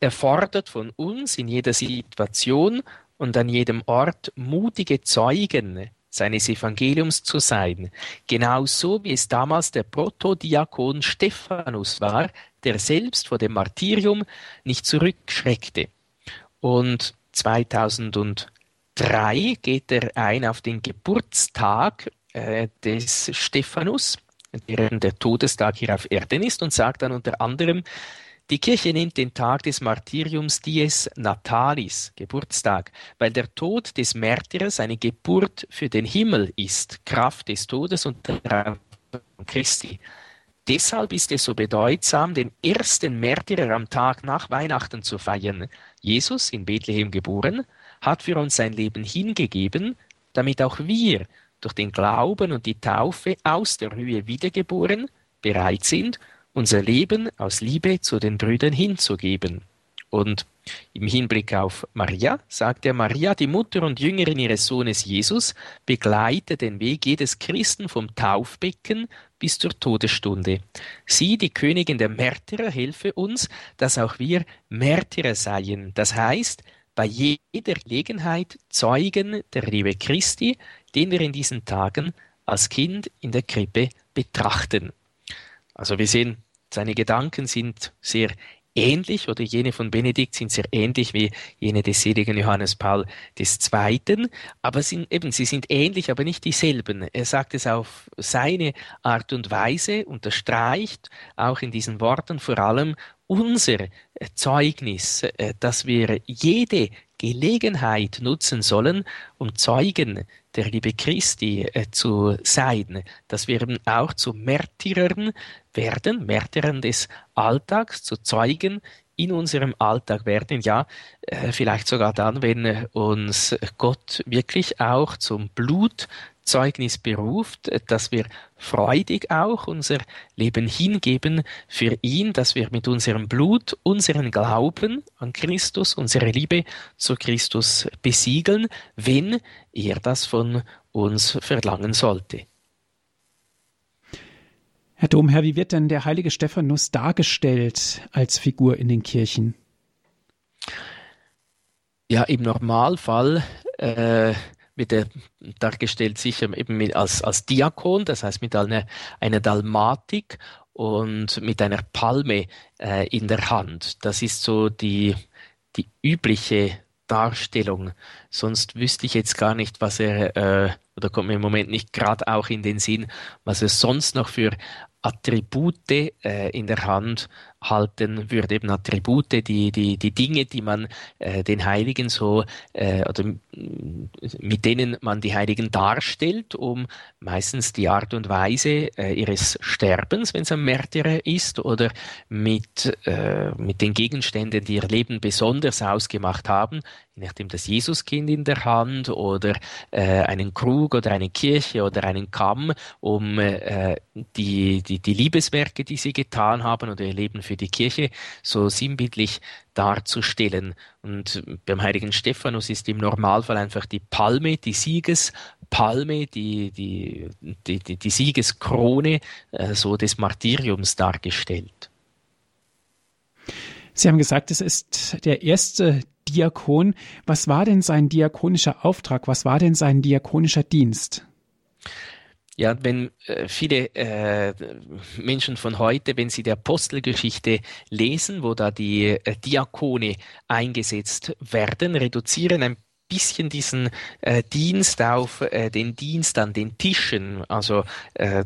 Er fordert von uns in jeder Situation und an jedem Ort mutige Zeugen seines Evangeliums zu sein, genauso wie es damals der Protodiakon Stephanus war, der selbst vor dem Martyrium nicht zurückschreckte. Und 2003 geht er ein auf den Geburtstag äh, des Stephanus, während der Todestag hier auf Erden ist, und sagt dann unter anderem, die Kirche nennt den Tag des Martyriums Dies Natalis, Geburtstag, weil der Tod des Märtyrers eine Geburt für den Himmel ist, Kraft des Todes und der Christi. Deshalb ist es so bedeutsam, den ersten Märtyrer am Tag nach Weihnachten zu feiern. Jesus, in Bethlehem geboren, hat für uns sein Leben hingegeben, damit auch wir durch den Glauben und die Taufe aus der Höhe wiedergeboren bereit sind, unser Leben aus Liebe zu den Brüdern hinzugeben. Und im Hinblick auf Maria sagt er, Maria, die Mutter und Jüngerin ihres Sohnes Jesus, begleite den Weg jedes Christen vom Taufbecken bis zur Todesstunde. Sie, die Königin der Märtyrer, helfe uns, dass auch wir Märtyrer seien. Das heißt, bei jeder Gelegenheit Zeugen der Liebe Christi, den wir in diesen Tagen als Kind in der Krippe betrachten. Also wir sehen, seine Gedanken sind sehr ähnlich oder jene von Benedikt sind sehr ähnlich wie jene des seligen Johannes Paul II. Aber sind, eben, sie sind ähnlich, aber nicht dieselben. Er sagt es auf seine Art und Weise, unterstreicht auch in diesen Worten vor allem unser Zeugnis, äh, dass wir jede Gelegenheit nutzen sollen, um Zeugen der Liebe Christi äh, zu sein, dass wir eben auch zu Märtyrern werden, Märtyrern des Alltags, zu Zeugen in unserem Alltag werden, ja, äh, vielleicht sogar dann, wenn uns Gott wirklich auch zum Blut Zeugnis beruft, dass wir freudig auch unser Leben hingeben für ihn, dass wir mit unserem Blut unseren Glauben an Christus, unsere Liebe zu Christus besiegeln, wenn er das von uns verlangen sollte. Herr Domherr, wie wird denn der heilige Stephanus dargestellt als Figur in den Kirchen? Ja, im Normalfall äh, wird er dargestellt sicher eben mit, als, als Diakon, das heißt mit einer, einer Dalmatik und mit einer Palme äh, in der Hand. Das ist so die, die übliche Darstellung. Sonst wüsste ich jetzt gar nicht, was er, äh, oder kommt mir im Moment nicht gerade auch in den Sinn, was er sonst noch für Attribute äh, in der Hand halten würde, eben Attribute, die, die, die Dinge, die man äh, den Heiligen so, äh, oder mit denen man die Heiligen darstellt, um meistens die Art und Weise äh, ihres Sterbens, wenn es ein Märtyrer ist, oder mit, äh, mit den Gegenständen, die ihr Leben besonders ausgemacht haben, nachdem das Jesuskind in der Hand oder äh, einen Krug oder eine Kirche oder einen Kamm, um die, die die, die Liebeswerke, die sie getan haben oder ihr Leben für die Kirche so sinnbildlich darzustellen. Und beim heiligen Stephanus ist im Normalfall einfach die Palme, die Siegespalme, die, die, die, die, die Siegeskrone äh, so des Martyriums dargestellt. Sie haben gesagt, es ist der erste Diakon. Was war denn sein diakonischer Auftrag? Was war denn sein diakonischer Dienst? Ja, wenn äh, viele äh, Menschen von heute, wenn sie die Apostelgeschichte lesen, wo da die äh, Diakone eingesetzt werden, reduzieren ein bisschen diesen äh, Dienst auf äh, den Dienst an den Tischen. Also äh,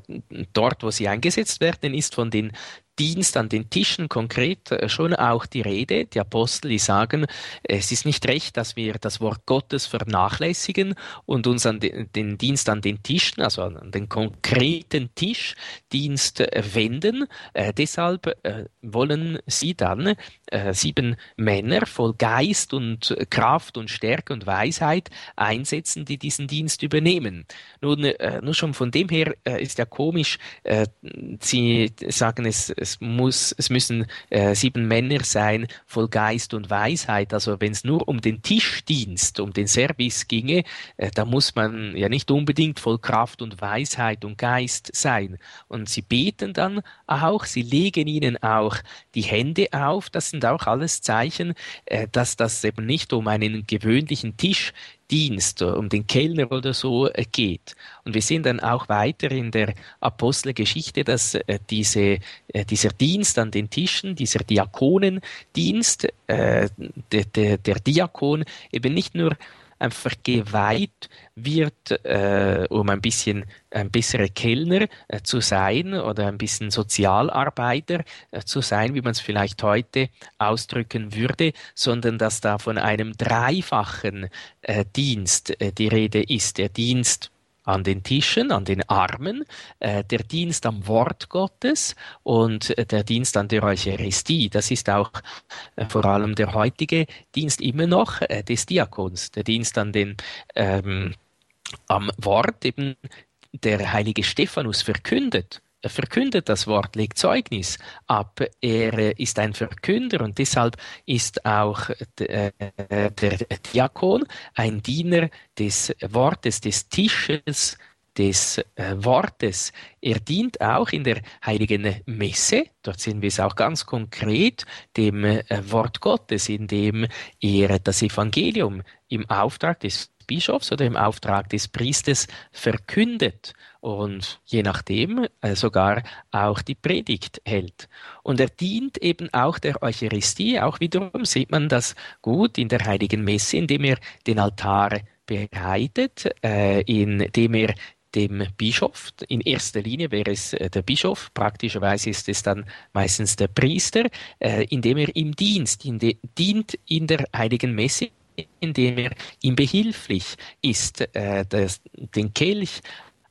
dort, wo sie eingesetzt werden, ist von den Dienst an den Tischen konkret äh, schon auch die Rede. Die Apostel, die sagen, es ist nicht recht, dass wir das Wort Gottes vernachlässigen und uns an den, Dienst an den Tischen, also an den konkreten Tischdienst äh, wenden. Äh, deshalb wollen sie dann äh, sieben Männer voll Geist und Kraft und Stärke und Weisheit einsetzen, die diesen Dienst übernehmen. Nun, äh, nur schon von dem her ist ja komisch, sie sagen es, es muss, es müssen äh, sieben Männer sein, voll Geist und Weisheit. Also wenn es nur um den Tischdienst, um den Service ginge, äh, da muss man ja nicht unbedingt voll Kraft und Weisheit und Geist sein. Und sie beten dann auch, sie legen ihnen auch die Hände auf. Das sind auch alles Zeichen, äh, dass das eben nicht um einen gewöhnlichen Tisch Dienst, um den Kellner oder so äh, geht. Und wir sehen dann auch weiter in der Apostelgeschichte, dass äh, diese, äh, dieser Dienst an den Tischen, dieser Diakonendienst, der, der, der Diakon eben nicht nur einfach geweiht wird, äh, um ein bisschen ein besserer Kellner äh, zu sein oder ein bisschen Sozialarbeiter äh, zu sein, wie man es vielleicht heute ausdrücken würde, sondern dass da von einem dreifachen äh, Dienst äh, die Rede ist. Der Dienst an den Tischen, an den Armen, äh, der Dienst am Wort Gottes und äh, der Dienst an der Eucharistie. Das ist auch äh, vor allem der heutige Dienst immer noch äh, des Diakons, der Dienst an den ähm, am Wort eben der heilige Stephanus verkündet er verkündet das Wort, legt Zeugnis ab. Er ist ein Verkünder und deshalb ist auch der, der Diakon ein Diener des Wortes, des Tisches, des äh, Wortes. Er dient auch in der heiligen Messe, dort sehen wir es auch ganz konkret, dem äh, Wort Gottes, indem er das Evangelium im Auftrag des Bischofs oder im Auftrag des Priesters verkündet und je nachdem äh, sogar auch die Predigt hält. Und er dient eben auch der Eucharistie, auch wiederum sieht man das gut in der heiligen Messe, indem er den Altar bereitet, äh, indem er dem Bischof. In erster Linie wäre es äh, der Bischof, praktischerweise ist es dann meistens der Priester, indem er ihm Dienst, dient in der heiligen Messe, indem er ihm behilflich ist, äh, das, den Kelch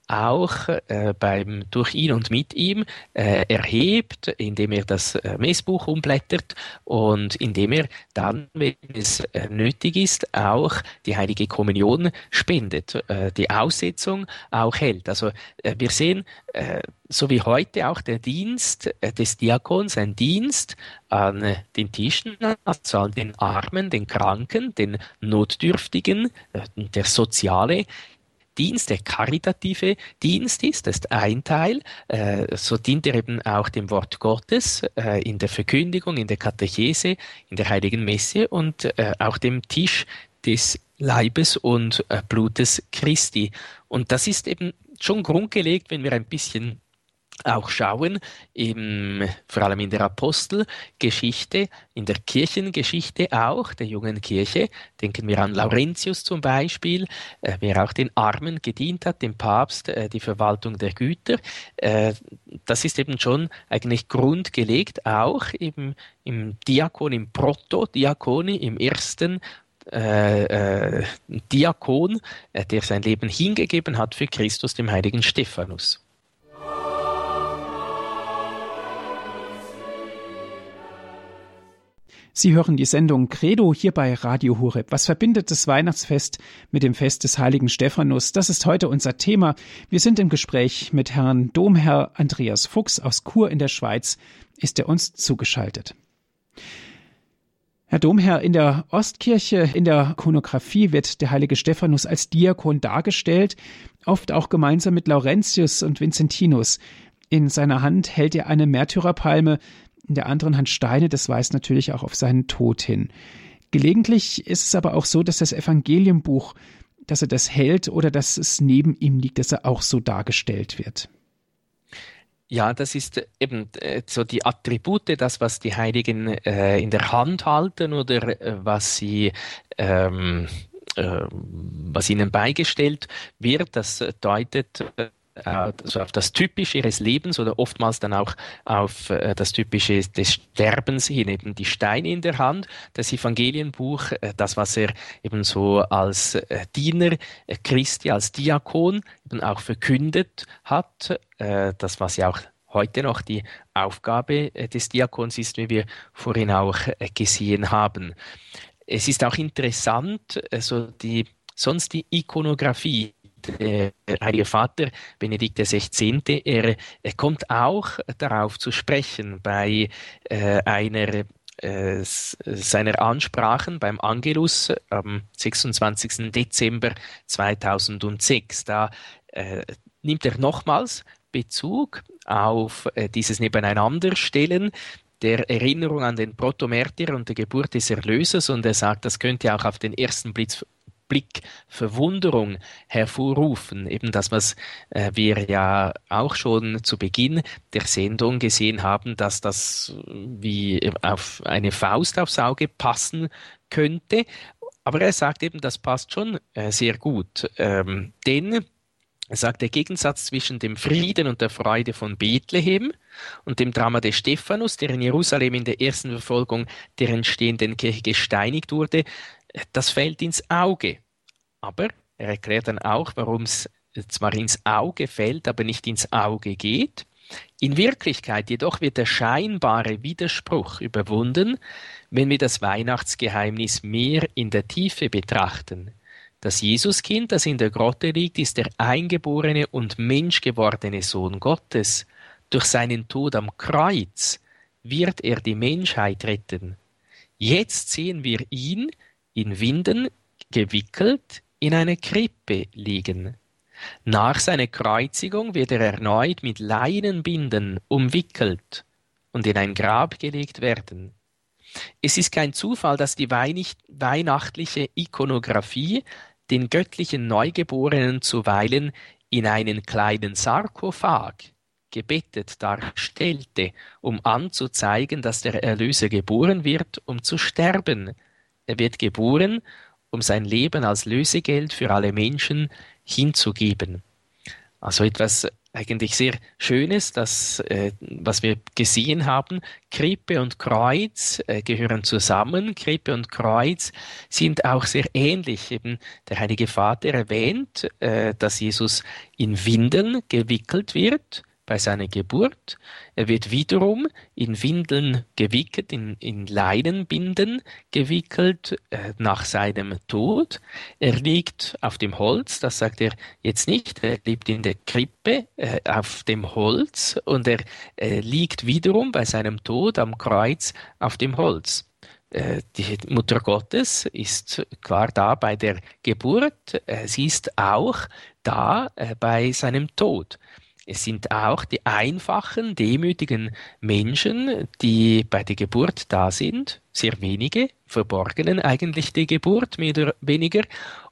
auch äh, beim durch ihn und mit ihm äh, erhebt, indem er das äh, Messbuch umblättert und indem er dann, wenn es äh, nötig ist, auch die heilige Kommunion spendet, äh, die Aussetzung auch hält. Also äh, wir sehen, so wie heute auch der Dienst des Diakons, ein Dienst an den Tischen, also an den Armen, den Kranken, den Notdürftigen, der soziale Dienst, der karitative Dienst ist. Das ist ein Teil. Äh, so dient er eben auch dem Wort Gottes äh, in der Verkündigung, in der Katechese, in der Heiligen Messe und äh, auch dem Tisch des Leibes und Blutes Christi. Und das ist eben schon grundgelegt, wenn wir ein bisschen auch schauen, im, vor allem in der Apostelgeschichte, in der Kirchengeschichte auch, der jungen Kirche. Denken wir an Laurentius zum Beispiel, äh, wer auch den Armen gedient hat, dem Papst, äh, die Verwaltung der Güter. Äh, das ist eben schon eigentlich grundgelegt, auch eben im Diakon, im Proto-Diakoni, im ersten äh, äh, Diakon, äh, der sein Leben hingegeben hat für Christus, dem heiligen Stephanus. Sie hören die Sendung Credo hier bei Radio Horeb. Was verbindet das Weihnachtsfest mit dem Fest des heiligen Stephanus? Das ist heute unser Thema. Wir sind im Gespräch mit Herrn Domherr Andreas Fuchs aus Chur in der Schweiz. Ist er uns zugeschaltet? Herr Domherr, in der Ostkirche, in der Konographie wird der heilige Stephanus als Diakon dargestellt, oft auch gemeinsam mit Laurentius und Vincentinus. In seiner Hand hält er eine Märtyrerpalme, in der anderen Hand Steine, das weist natürlich auch auf seinen Tod hin. Gelegentlich ist es aber auch so, dass das Evangelienbuch, dass er das hält oder dass es neben ihm liegt, dass er auch so dargestellt wird. Ja, das ist eben äh, so die Attribute, das, was die Heiligen äh, in der Hand halten oder äh, was sie ähm, äh, was ihnen beigestellt wird, das deutet also auf das Typische ihres Lebens oder oftmals dann auch auf äh, das Typische des Sterbens hin, eben die Steine in der Hand, das Evangelienbuch, äh, das, was er eben so als Diener Christi, als Diakon eben auch verkündet hat, das, was ja auch heute noch die Aufgabe des Diakons ist, wie wir vorhin auch gesehen haben. Es ist auch interessant, so die sonst die Ikonografie der Heilige Vater Benedikt XVI., er, er kommt auch darauf zu sprechen bei äh, einer äh, seiner Ansprachen beim Angelus am 26. Dezember 2006. Da äh, nimmt er nochmals Bezug auf äh, dieses Nebeneinanderstellen der Erinnerung an den Protomärtyr und der Geburt des Erlösers und er sagt, das könnte auch auf den ersten Blick Blick Verwunderung hervorrufen. Eben das, was äh, wir ja auch schon zu Beginn der Sendung gesehen haben, dass das wie auf eine Faust aufs Auge passen könnte. Aber er sagt eben, das passt schon äh, sehr gut. Ähm, denn er sagt, der Gegensatz zwischen dem Frieden und der Freude von Bethlehem und dem Drama des Stephanus, der in Jerusalem in der ersten Verfolgung der entstehenden Kirche gesteinigt wurde, das fällt ins Auge. Aber er erklärt dann auch, warum es zwar ins Auge fällt, aber nicht ins Auge geht. In Wirklichkeit jedoch wird der scheinbare Widerspruch überwunden, wenn wir das Weihnachtsgeheimnis mehr in der Tiefe betrachten. Das Jesuskind, das in der Grotte liegt, ist der eingeborene und menschgewordene Sohn Gottes. Durch seinen Tod am Kreuz wird er die Menschheit retten. Jetzt sehen wir ihn in Winden gewickelt in einer Krippe liegen. Nach seiner Kreuzigung wird er erneut mit Leinenbinden umwickelt und in ein Grab gelegt werden. Es ist kein Zufall, dass die weihnachtliche Ikonographie den göttlichen Neugeborenen zuweilen in einen kleinen Sarkophag gebettet darstellte, um anzuzeigen, dass der Erlöser geboren wird, um zu sterben. Er wird geboren, um sein Leben als Lösegeld für alle Menschen hinzugeben. Also etwas eigentlich sehr Schönes, das, äh, was wir gesehen haben. Krippe und Kreuz äh, gehören zusammen. Krippe und Kreuz sind auch sehr ähnlich. Eben der Heilige Vater erwähnt, äh, dass Jesus in Windeln gewickelt wird bei seiner Geburt. Er wird wiederum in Windeln gewickelt, in, in Leinenbinden gewickelt äh, nach seinem Tod. Er liegt auf dem Holz, das sagt er jetzt nicht, er lebt in der Krippe äh, auf dem Holz und er äh, liegt wiederum bei seinem Tod am Kreuz auf dem Holz äh, die Mutter Gottes ist klar da bei der Geburt, äh, sie ist auch da äh, bei seinem Tod. Es sind auch die einfachen, demütigen Menschen, die bei der Geburt da sind, sehr wenige, verborgenen eigentlich die Geburt mehr oder weniger.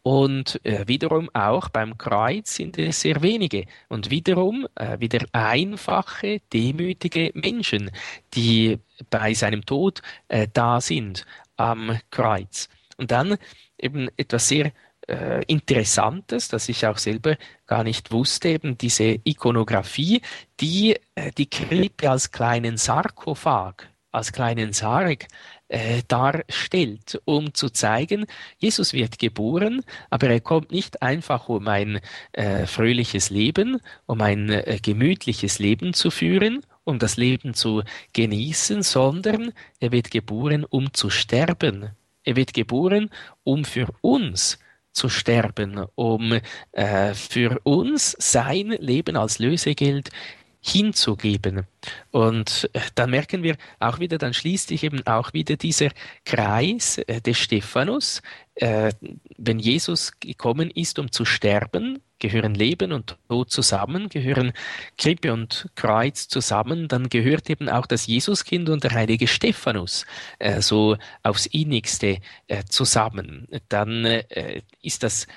Und äh, wiederum auch beim Kreuz sind es sehr wenige. Und wiederum äh, wieder einfache, demütige Menschen, die bei seinem Tod äh, da sind am Kreuz. Und dann eben etwas sehr äh, Interessantes, das ich auch selber gar nicht wusste, eben diese Ikonografie, die äh, die Krippe als kleinen Sarkophag, als kleinen Sarg äh, darstellt, um zu zeigen, Jesus wird geboren, aber er kommt nicht einfach, um ein äh, fröhliches Leben, um ein äh, gemütliches Leben zu führen, um das Leben zu genießen, sondern er wird geboren, um zu sterben. Er wird geboren, um für uns zu sterben, um äh, für uns sein Leben als Lösegeld hinzugeben. Und äh, dann merken wir auch wieder, dann schließt sich eben auch wieder dieser Kreis äh, des Stephanus. Äh, wenn Jesus gekommen ist, um zu sterben, gehören Leben und Tod zusammen, gehören Krippe und Kreuz zusammen, dann gehört eben auch das Jesuskind und der heilige Stephanus äh, so aufs innigste äh, zusammen. Dann äh, ist das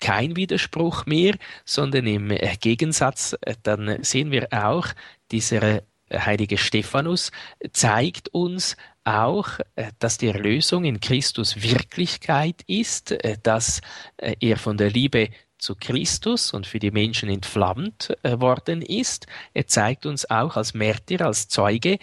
kein Widerspruch mehr, sondern im äh, Gegensatz, äh, dann sehen wir auch, dieser heilige Stephanus zeigt uns auch, dass die Erlösung in Christus Wirklichkeit ist, dass er von der Liebe zu Christus und für die Menschen entflammt worden ist. Er zeigt uns auch als Märtyr, als Zeuge,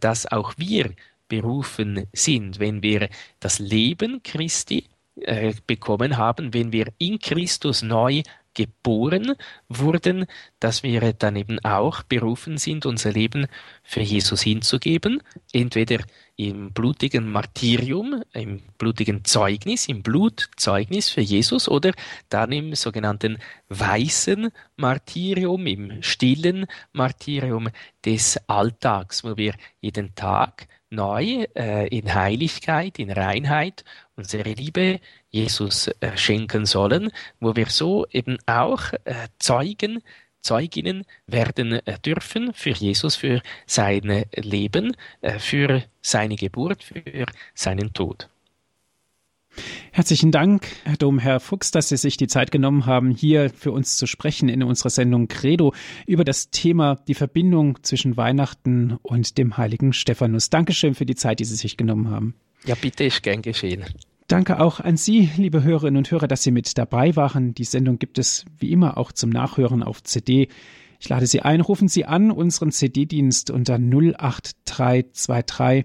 dass auch wir berufen sind, wenn wir das Leben Christi äh, bekommen haben, wenn wir in Christus neu geboren wurden, dass wir dann eben auch berufen sind, unser Leben für Jesus hinzugeben, entweder im blutigen Martyrium, im blutigen Zeugnis, im Blutzeugnis für Jesus oder dann im sogenannten weißen Martyrium, im stillen Martyrium des Alltags, wo wir jeden Tag neu äh, in Heiligkeit, in Reinheit unsere Liebe Jesus äh, schenken sollen, wo wir so eben auch äh, Zeugen, Zeuginnen werden äh, dürfen für Jesus, für sein Leben, für seine Geburt, für seinen Tod. Herzlichen Dank, Herr Domherr Fuchs, dass Sie sich die Zeit genommen haben, hier für uns zu sprechen in unserer Sendung Credo über das Thema die Verbindung zwischen Weihnachten und dem heiligen Stephanus. Dankeschön für die Zeit, die Sie sich genommen haben. Ja, bitte, ist gern geschehen. Danke auch an Sie, liebe Hörerinnen und Hörer, dass Sie mit dabei waren. Die Sendung gibt es wie immer auch zum Nachhören auf CD. Ich lade Sie ein, rufen Sie an unseren CD-Dienst unter 08323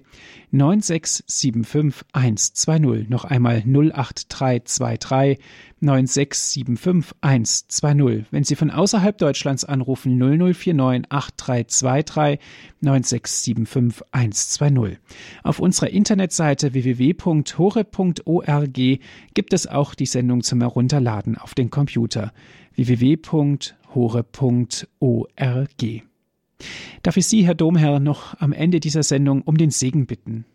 9675 120. Noch einmal 08323 9675 120. Wenn Sie von außerhalb Deutschlands anrufen 0049 8323 9675 120. Auf unserer Internetseite www.hore.org gibt es auch die Sendung zum Herunterladen auf den Computer www.hore.org hore.org. Darf ich Sie, Herr Domherr, noch am Ende dieser Sendung um den Segen bitten?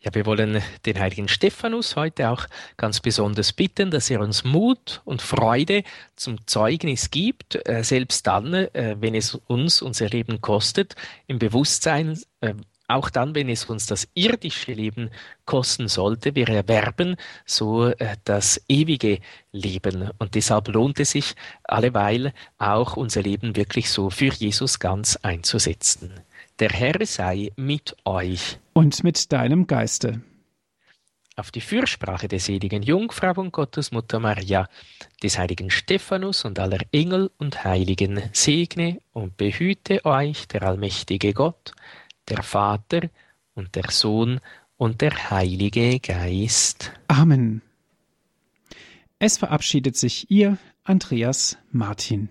Ja, wir wollen den heiligen Stephanus heute auch ganz besonders bitten, dass er uns Mut und Freude zum Zeugnis gibt, äh, selbst dann, äh, wenn es uns unser Leben kostet, im Bewusstsein, äh, auch dann, wenn es uns das irdische Leben kosten sollte, wir erwerben so äh, das ewige Leben. Und deshalb lohnt es sich alleweil auch unser Leben wirklich so für Jesus ganz einzusetzen. Der Herr sei mit euch. Und mit deinem Geiste. Auf die Fürsprache der seligen Jungfrau und Gottesmutter Maria, des heiligen Stephanus und aller Engel und Heiligen, segne und behüte euch der allmächtige Gott, der Vater und der Sohn und der Heilige Geist. Amen. Es verabschiedet sich Ihr Andreas Martin.